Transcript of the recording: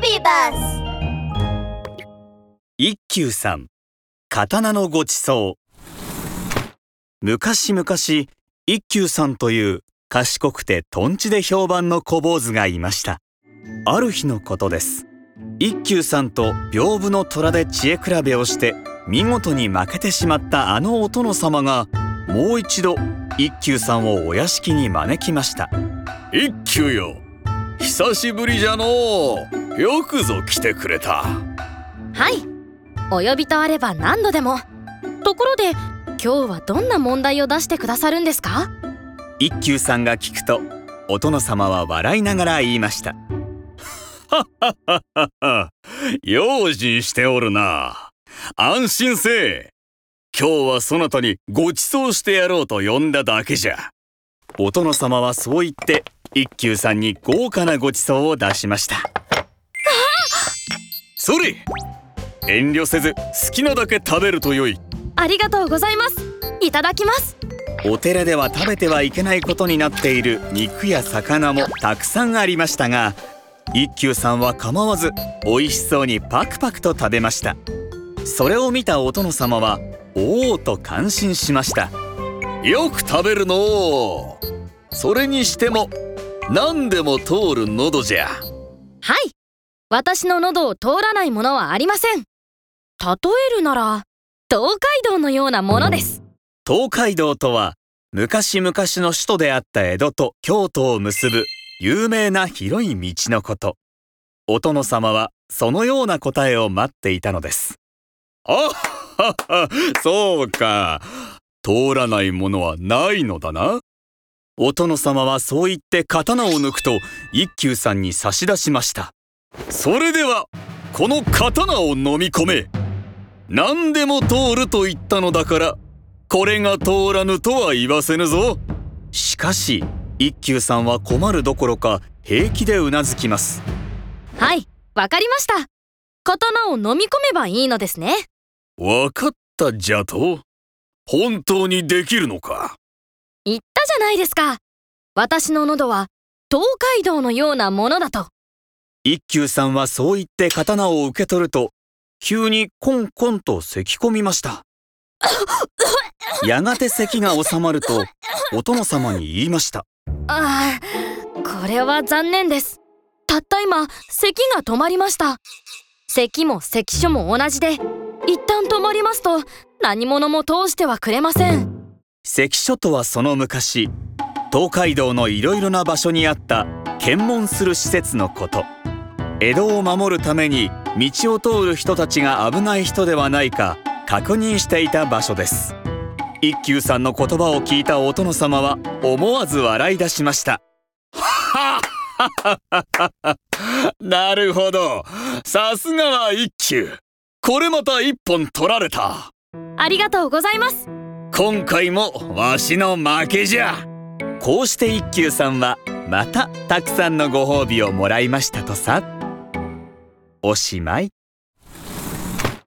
ビバス一休さん刀のごちそう昔々一休さんという賢くてとんちで評判の小坊主がいました。ある日のことです。一休さんと屏風の虎で知恵比べをして見事に負けてしまったあのお殿様がもう一度一休さんをお屋敷に招きました。一休よ久しぶりじゃのう。よくぞ来てくれた。はい。お呼びとあれば何度でも。ところで今日はどんな問題を出してくださるんですか？一休さんが聞くとお殿様は笑いながら言いました。用心しておるな。安心せえ。今日はそなたにご馳走してやろうと呼んだだけじゃ。お殿様はそう言って一休さんに豪華なご馳走を出しました。それ遠慮せず好きなだけ食べるとよい。ありがとうございます。いただきます。お寺では食べてはいけないことになっている肉や魚もたくさんありましたが一休さんは構わず美味しそうにパクパクと食べました。それを見たお殿様はおおと感心しました。よく食べるのそれにしても何でも通る喉じゃ。はい。私の喉を通らないものはありません。例えるなら東海道のようなものです。東海道とは昔々の首都であった江戸と京都を結ぶ有名な広い道のこと。お殿様はそのような答えを待っていたのです。あははそうか。通らないものはないのだなお殿様はそう言って刀を抜くと一休さんに差し出しました。それではこの刀を飲み込め。何でも通ると言ったのだからこれが通らぬとは言わせぬぞ。しかし一休さんは困るどころか平気でうなずきます。はいわかりました。刀を飲み込めばいいのですね。わかったじゃと本当にできるのか？じゃないですか。私の喉は東海道のようなものだと。一休さんはそう言って刀を受け取ると急にコンコンと咳き込みました。やがて咳が収まるとお殿様に言いました。ああこれは残念です。たった今咳が止まりました。咳も咳所も同じで一旦止まりますと何者も通してはくれません関所とはその昔東海道のいろいろな場所にあった検問する施設のこと。江戸を守るために道を通る人たちが危ない人ではないか確認していた場所です。一休さんの言葉を聞いたお殿様は思わず笑い出しました。なるほど。さすがは一休。これまた一本取られた。ありがとうございます。今回もわしの負けじゃ。こうして一休さんはまたたくさんのご褒美をもらいましたとさ。おしまい。